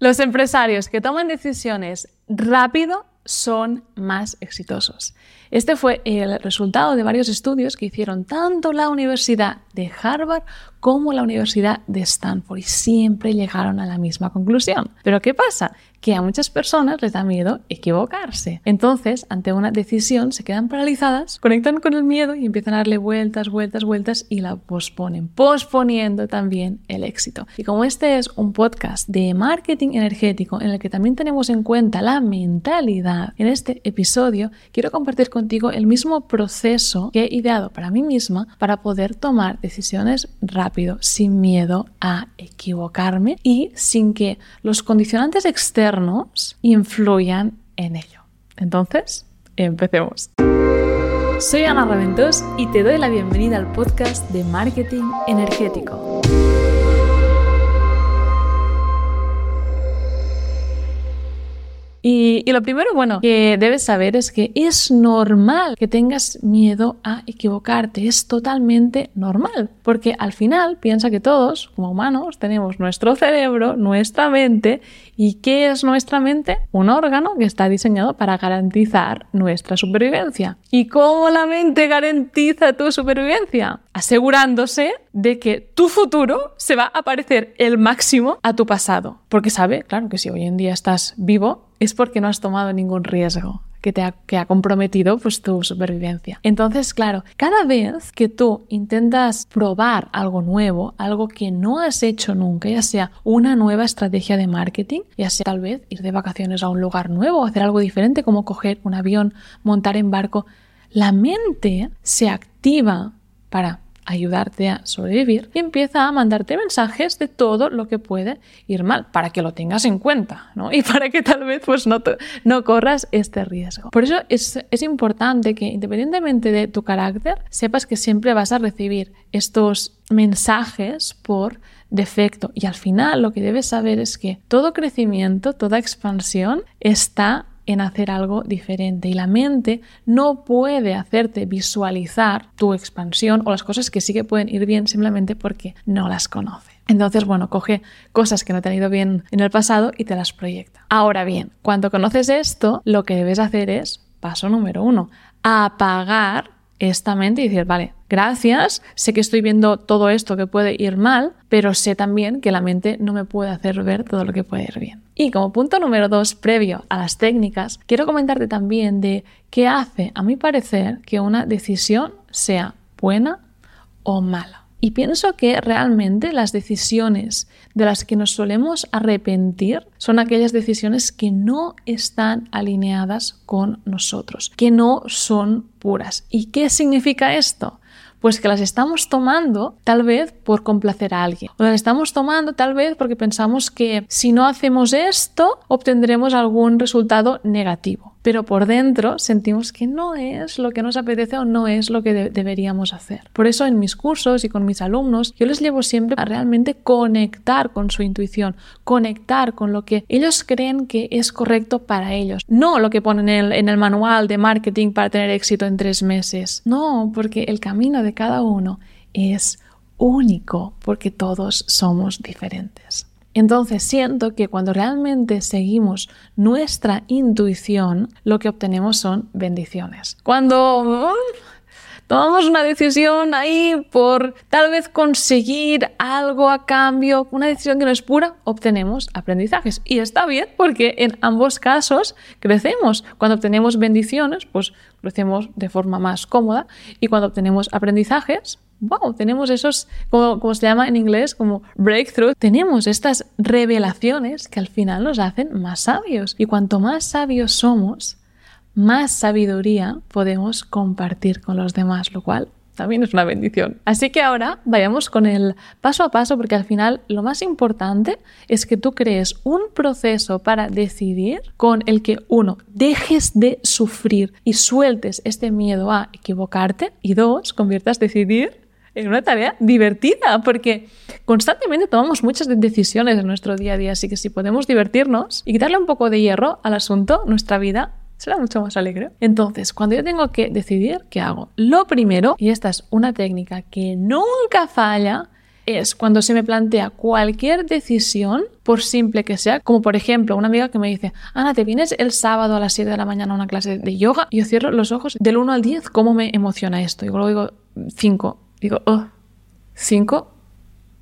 Los empresarios que toman decisiones rápido son más exitosos. Este fue el resultado de varios estudios que hicieron tanto la Universidad de Harvard como la Universidad de Stanford y siempre llegaron a la misma conclusión. Pero ¿qué pasa? Que a muchas personas les da miedo equivocarse. Entonces, ante una decisión, se quedan paralizadas, conectan con el miedo y empiezan a darle vueltas, vueltas, vueltas y la posponen, posponiendo también el éxito. Y como este es un podcast de marketing energético en el que también tenemos en cuenta la mentalidad, en este episodio quiero compartir contigo el mismo proceso que he ideado para mí misma para poder tomar decisiones rápidas sin miedo a equivocarme y sin que los condicionantes externos influyan en ello. Entonces, empecemos. Soy Ana Raventos y te doy la bienvenida al podcast de Marketing Energético. Y, lo primero, bueno, que debes saber es que es normal que tengas miedo a equivocarte. Es totalmente normal. Porque al final piensa que todos, como humanos, tenemos nuestro cerebro, nuestra mente. ¿Y qué es nuestra mente? Un órgano que está diseñado para garantizar nuestra supervivencia. ¿Y cómo la mente garantiza tu supervivencia? Asegurándose de que tu futuro se va a parecer el máximo a tu pasado. Porque sabe, claro, que si hoy en día estás vivo, es porque no has tomado ningún riesgo que te ha, que ha comprometido pues, tu supervivencia. Entonces, claro, cada vez que tú intentas probar algo nuevo, algo que no has hecho nunca, ya sea una nueva estrategia de marketing, ya sea tal vez ir de vacaciones a un lugar nuevo, hacer algo diferente como coger un avión, montar en barco, la mente se activa para ayudarte a sobrevivir y empieza a mandarte mensajes de todo lo que puede ir mal para que lo tengas en cuenta ¿no? y para que tal vez pues no, no corras este riesgo. Por eso es, es importante que independientemente de tu carácter sepas que siempre vas a recibir estos mensajes por defecto y al final lo que debes saber es que todo crecimiento, toda expansión está en hacer algo diferente y la mente no puede hacerte visualizar tu expansión o las cosas que sí que pueden ir bien simplemente porque no las conoce. Entonces, bueno, coge cosas que no te han ido bien en el pasado y te las proyecta. Ahora bien, cuando conoces esto, lo que debes hacer es, paso número uno, apagar esta mente y decir, vale, gracias, sé que estoy viendo todo esto que puede ir mal, pero sé también que la mente no me puede hacer ver todo lo que puede ir bien. Y como punto número dos, previo a las técnicas, quiero comentarte también de qué hace, a mi parecer, que una decisión sea buena o mala. Y pienso que realmente las decisiones de las que nos solemos arrepentir son aquellas decisiones que no están alineadas con nosotros, que no son puras. ¿Y qué significa esto? Pues que las estamos tomando tal vez por complacer a alguien. O las estamos tomando tal vez porque pensamos que si no hacemos esto obtendremos algún resultado negativo pero por dentro sentimos que no es lo que nos apetece o no es lo que deberíamos hacer. Por eso en mis cursos y con mis alumnos yo les llevo siempre a realmente conectar con su intuición, conectar con lo que ellos creen que es correcto para ellos, no lo que ponen en el, manual de marketing para tener éxito en tres meses, no, porque el camino de cada uno es único porque todos somos diferentes. Entonces siento que cuando realmente seguimos nuestra intuición, lo que obtenemos son bendiciones. Cuando tomamos una decisión ahí por tal vez conseguir algo a cambio, una decisión que no es pura, obtenemos aprendizajes. Y está bien porque en ambos casos crecemos. Cuando obtenemos bendiciones, pues crecemos de forma más cómoda y cuando obtenemos aprendizajes, wow, tenemos esos, como, se llama en inglés, como breakthrough, tenemos estas revelaciones que al final nos hacen más sabios. Y cuanto más sabios somos, más sabiduría podemos compartir con los demás, lo cual también es una bendición. Así que ahora vayamos con el paso a paso porque al final lo más importante es que tú crees un proceso para decidir con el que uno, dejes de sufrir y sueltes este miedo a equivocarte y dos, conviertas decidir en una tarea divertida, porque constantemente tomamos muchas decisiones en nuestro día a día, así que si podemos divertirnos y quitarle un poco de hierro al asunto, nuestra vida será mucho más alegre. Entonces, cuando yo tengo que decidir, ¿qué hago? Lo primero, y esta es una técnica que nunca falla, es cuando se me plantea cualquier decisión, por simple que sea, como por ejemplo una amiga que me dice, Ana, ¿te vienes el sábado a las 7 de la mañana a una clase de yoga? Yo cierro los ojos del 1 al 10, ¿cómo me emociona esto? Y luego digo 5. Digo, oh, 5,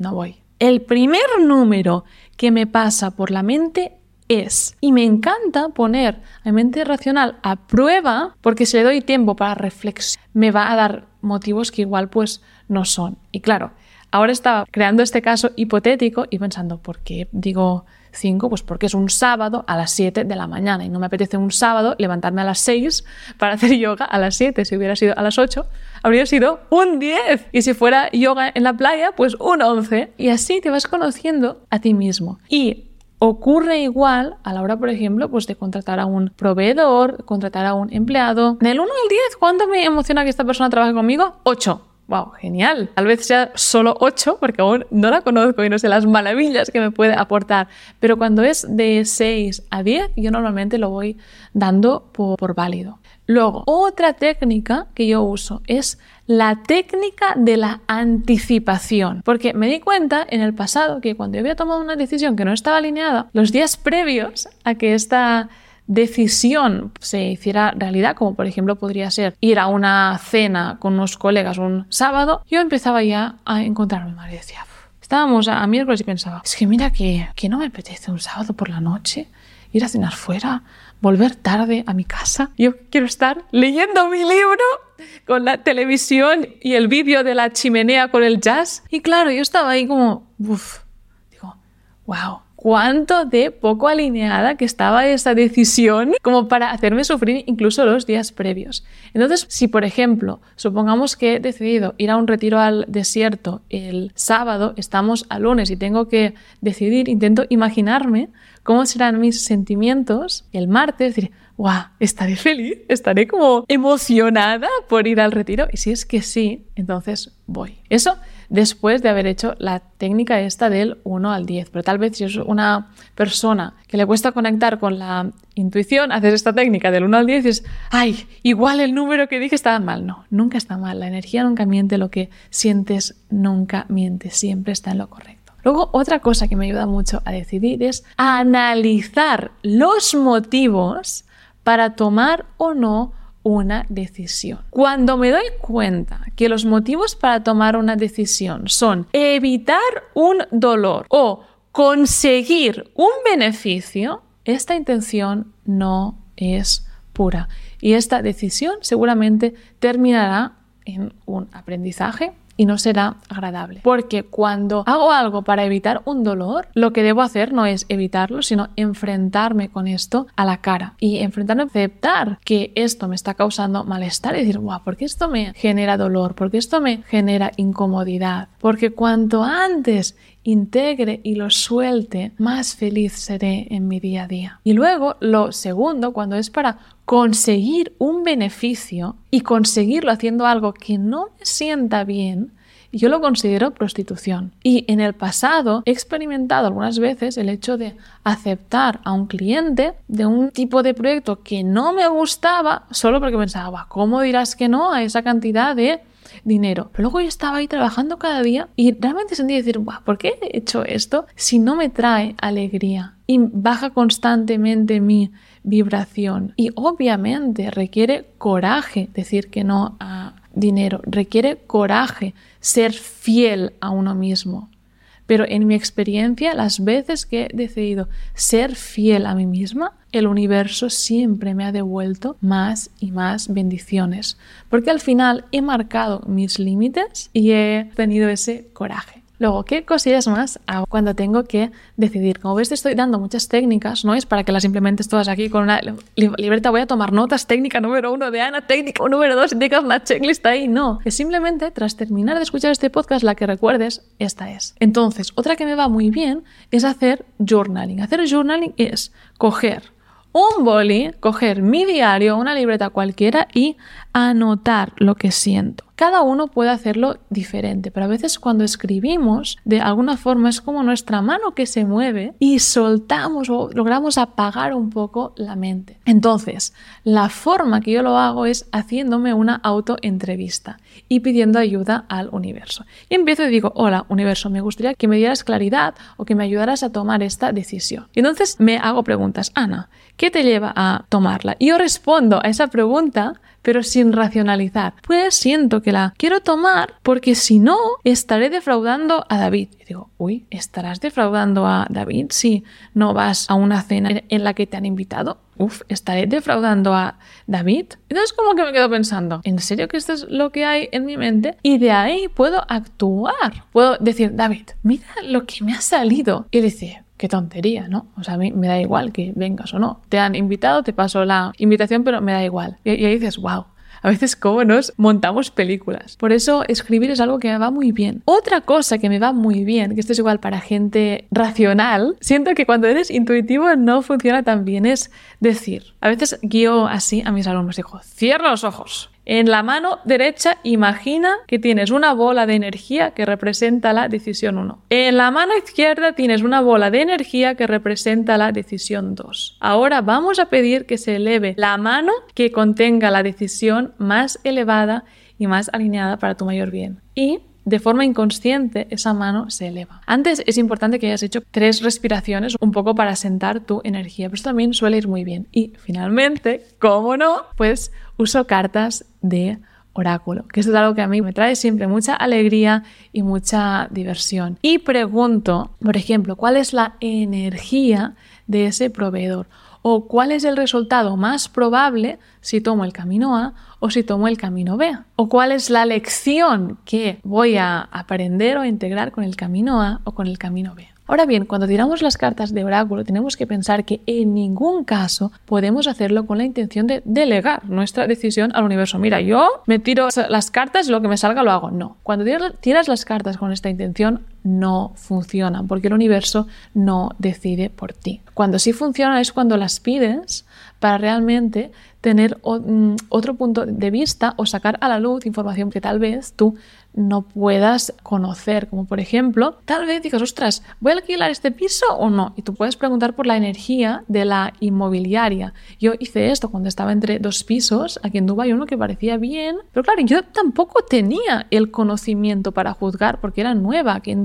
no voy. El primer número que me pasa por la mente es. Y me encanta poner a mi mente racional a prueba porque si le doy tiempo para reflexionar, me va a dar motivos que igual pues no son. Y claro, ahora estaba creando este caso hipotético y pensando, ¿por qué digo 5? Pues porque es un sábado a las 7 de la mañana y no me apetece un sábado levantarme a las 6 para hacer yoga a las 7. Si hubiera sido a las 8, habría sido un 10. Y si fuera yoga en la playa, pues un 11. Y así te vas conociendo a ti mismo. Y Ocurre igual a la hora, por ejemplo, pues de contratar a un proveedor, contratar a un empleado. Del 1 al 10, ¿cuánto me emociona que esta persona trabaje conmigo? 8. ¡Wow! Genial. Tal vez sea solo 8 porque aún no la conozco y no sé las maravillas que me puede aportar. Pero cuando es de 6 a 10, yo normalmente lo voy dando por, por válido. Luego, otra técnica que yo uso es la técnica de la anticipación, porque me di cuenta en el pasado que cuando yo había tomado una decisión que no estaba alineada, los días previos a que esta decisión se hiciera realidad, como por ejemplo podría ser ir a una cena con unos colegas un sábado, yo empezaba ya a encontrarme mal y decía, estábamos a, miércoles y pensaba, es que mira que, que no me apetece un sábado por la noche ir a cenar fuera, volver tarde a mi casa. Yo quiero estar leyendo mi libro con la televisión y el vídeo de la chimenea con el jazz. Y claro, yo estaba ahí como, uff, digo, wow, cuánto de poco alineada que estaba esa decisión como para hacerme sufrir incluso los días previos. Entonces, si por ejemplo, supongamos que he decidido ir a un retiro al desierto el sábado, estamos a lunes y tengo que decidir, intento imaginarme cómo serán mis sentimientos el martes, decir, ¡guau! Estaré feliz, estaré como emocionada por ir al retiro. Y si es que sí, entonces voy. Eso después de haber hecho la técnica esta del 1 al 10. Pero tal vez si es una persona que le cuesta conectar con la intuición, haces esta técnica del 1 al 10 y dices, ay, igual el número que dije estaba mal. No, nunca está mal. La energía nunca miente, lo que sientes nunca miente, siempre está en lo correcto. Luego, otra cosa que me ayuda mucho a decidir es analizar los motivos para tomar o no una decisión. Cuando me doy cuenta que los motivos para tomar una decisión son evitar un dolor o conseguir un beneficio, esta intención no es pura. Y esta decisión seguramente terminará en un aprendizaje y no será agradable. Porque cuando hago algo para evitar un dolor, lo que debo hacer no es evitarlo, sino enfrentarme con esto a la cara y enfrentarme a aceptar que esto me está causando malestar y decir, guau, ¿por qué esto me genera dolor? ¿Por qué esto me genera incomodidad? Porque cuanto antes integre y lo suelte, más feliz seré en mi día a día. Y luego, lo segundo, cuando es para conseguir un beneficio y conseguirlo haciendo algo que no me sienta bien, yo lo considero prostitución. Y en el pasado he experimentado algunas veces el hecho de aceptar a un cliente de un tipo de proyecto que no me gustaba solo porque pensaba, ¿cómo dirás que no a esa cantidad de dinero. Pero luego yo estaba ahí trabajando cada día y realmente sentí decir, ¿por qué he hecho esto si no me trae alegría? Y baja constantemente mi vibración. Y obviamente requiere coraje decir que no a dinero, requiere coraje ser fiel a uno mismo. Pero en mi experiencia, las veces que he decidido ser fiel a mí misma, el universo siempre me ha devuelto más y más bendiciones, porque al final he marcado mis límites y he tenido ese coraje. Luego, ¿qué cosillas más hago cuando tengo que decidir? Como ves, te estoy dando muchas técnicas, no es para que las implementes todas aquí con una libreta, voy a tomar notas, técnica número uno de Ana, técnica número dos, y tengas una checklist ahí. No, es simplemente tras terminar de escuchar este podcast, la que recuerdes, esta es. Entonces, otra que me va muy bien es hacer journaling. Hacer journaling es coger un boli, coger mi diario, una libreta cualquiera y anotar lo que siento. Cada uno puede hacerlo diferente, pero a veces cuando escribimos, de alguna forma es como nuestra mano que se mueve y soltamos o logramos apagar un poco la mente. Entonces, la forma que yo lo hago es haciéndome una autoentrevista y pidiendo ayuda al universo. Y empiezo y digo, hola universo, me gustaría que me dieras claridad o que me ayudaras a tomar esta decisión. Y entonces me hago preguntas, Ana, ¿qué te lleva a tomarla? Y yo respondo a esa pregunta pero sin racionalizar. Pues siento que la quiero tomar porque si no, estaré defraudando a David. Y digo, uy, ¿estarás defraudando a David si no vas a una cena en la que te han invitado? Uf, ¿estaré defraudando a David? Entonces como que me quedo pensando, ¿en serio que esto es lo que hay en mi mente? Y de ahí puedo actuar. Puedo decir, David, mira lo que me ha salido. Y dice, qué tontería, ¿no? O sea, a mí me da igual que vengas o no. Te han invitado, te paso la invitación, pero me da igual. Y, ahí dices, wow, a veces cómo nos montamos películas. Por eso escribir es algo que me va muy bien. Otra cosa que me va muy bien, que esto es igual para gente racional, siento que cuando eres intuitivo no funciona tan bien, es decir, a veces guío así a mis alumnos, digo, cierra los ojos en la mano derecha imagina que tienes una bola de energía que representa la decisión 1. En la mano izquierda tienes una bola de energía que representa la decisión 2. Ahora vamos a pedir que se eleve la mano que contenga la decisión más elevada y más alineada para tu mayor bien. Y de forma inconsciente esa mano se eleva. Antes es importante que hayas hecho tres respiraciones un poco para sentar tu energía, pero esto también suele ir muy bien. Y finalmente, ¿cómo no? Pues uso cartas de oráculo, que esto es algo que a mí me trae siempre mucha alegría y mucha diversión. Y pregunto, por ejemplo, ¿cuál es la energía de ese proveedor? ¿O cuál es el resultado más probable si tomo el camino A o si tomo el camino B? ¿O cuál es la lección que voy a aprender o integrar con el camino A o con el camino B? Ahora bien, cuando tiramos las cartas de oráculo, tenemos que pensar que en ningún caso podemos hacerlo con la intención de delegar nuestra decisión al universo. Mira, yo me tiro las cartas y lo que me salga lo hago. No. Cuando tiras las cartas con esta intención, no funcionan porque el universo no decide por ti. Cuando sí funciona es cuando las pides para realmente tener mm, otro punto de vista o sacar a la luz información que tal vez tú no puedas conocer, como por ejemplo, tal vez digas, ostras, ¿voy a alquilar este piso o no? Y tú puedes preguntar por la energía de la inmobiliaria. Yo hice esto cuando estaba entre dos pisos, aquí en Dubái uno que parecía bien, pero claro, yo tampoco tenía el conocimiento para juzgar porque era nueva aquí en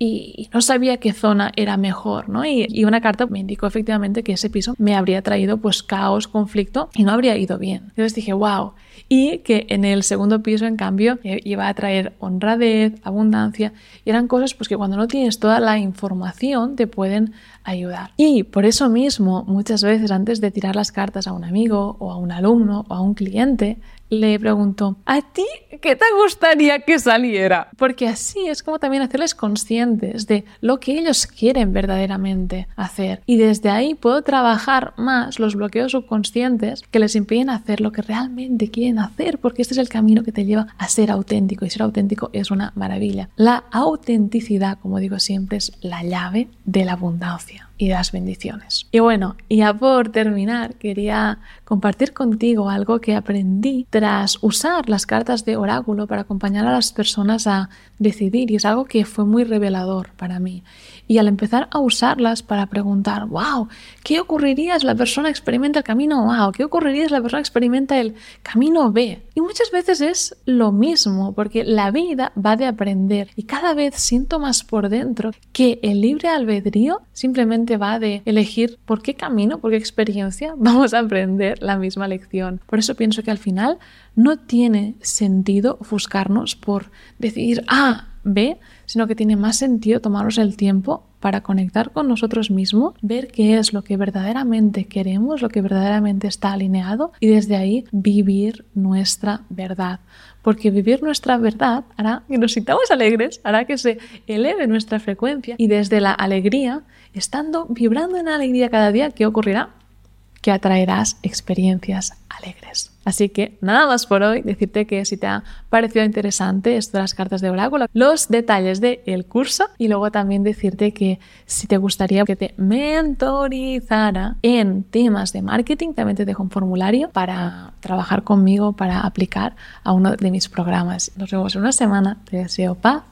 Y no sabía qué zona era mejor, ¿no? Y, y, una carta me indicó efectivamente que ese piso me habría traído pues caos, conflicto y no habría ido bien. Entonces dije, wow, y que en el segundo piso, en cambio, eh, iba a traer honradez, abundancia, y eran cosas pues, que cuando no tienes toda la información te pueden ayudar. Y por eso mismo, muchas veces antes de tirar las cartas a un amigo o a un alumno o a un cliente, le pregunto, ¿a ti qué te gustaría que saliera? Porque así es como también hacerles conscientes de lo que ellos quieren verdaderamente hacer. Y desde ahí puedo trabajar más los bloqueos subconscientes que les impiden hacer lo que realmente quieren hacer, porque este es el camino que te lleva a ser auténtico. Y ser auténtico es una maravilla. La autenticidad, como digo siempre, es la llave de la abundancia y las bendiciones. Y bueno, ya por terminar, quería compartir contigo algo que aprendí tras usar las cartas de oráculo para acompañar a las personas a decidir y es algo que fue muy revelador para mí. Y al empezar a usarlas para preguntar, wow, ¿qué ocurriría si la persona experimenta el camino A? ¿Qué ocurriría si la persona experimenta el camino B? Y muchas veces es lo mismo, porque la vida va de aprender y cada vez siento más por dentro que el libre albedrío simplemente va de elegir por qué camino, por qué experiencia vamos a aprender la misma lección. Por eso pienso que al final no tiene sentido ofuscarnos por decidir A, B, sino que tiene más sentido tomarnos el tiempo para conectar con nosotros mismos, ver qué es lo que verdaderamente queremos, lo que verdaderamente está alineado y desde ahí vivir nuestra verdad. Porque vivir nuestra verdad hará que nos sintamos alegres, hará que se eleve nuestra frecuencia y desde la alegría, estando vibrando en alegría cada día, ¿qué ocurrirá? Que atraerás experiencias alegres. Así que nada más por hoy, decirte que si te ha parecido interesante esto de las cartas de oráculo, los detalles del curso y luego también decirte que si te gustaría que te mentorizara en temas de marketing, también te dejo un formulario para trabajar conmigo, para aplicar a uno de mis programas. Nos vemos en una semana. Te deseo paz,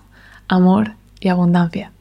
amor y abundancia.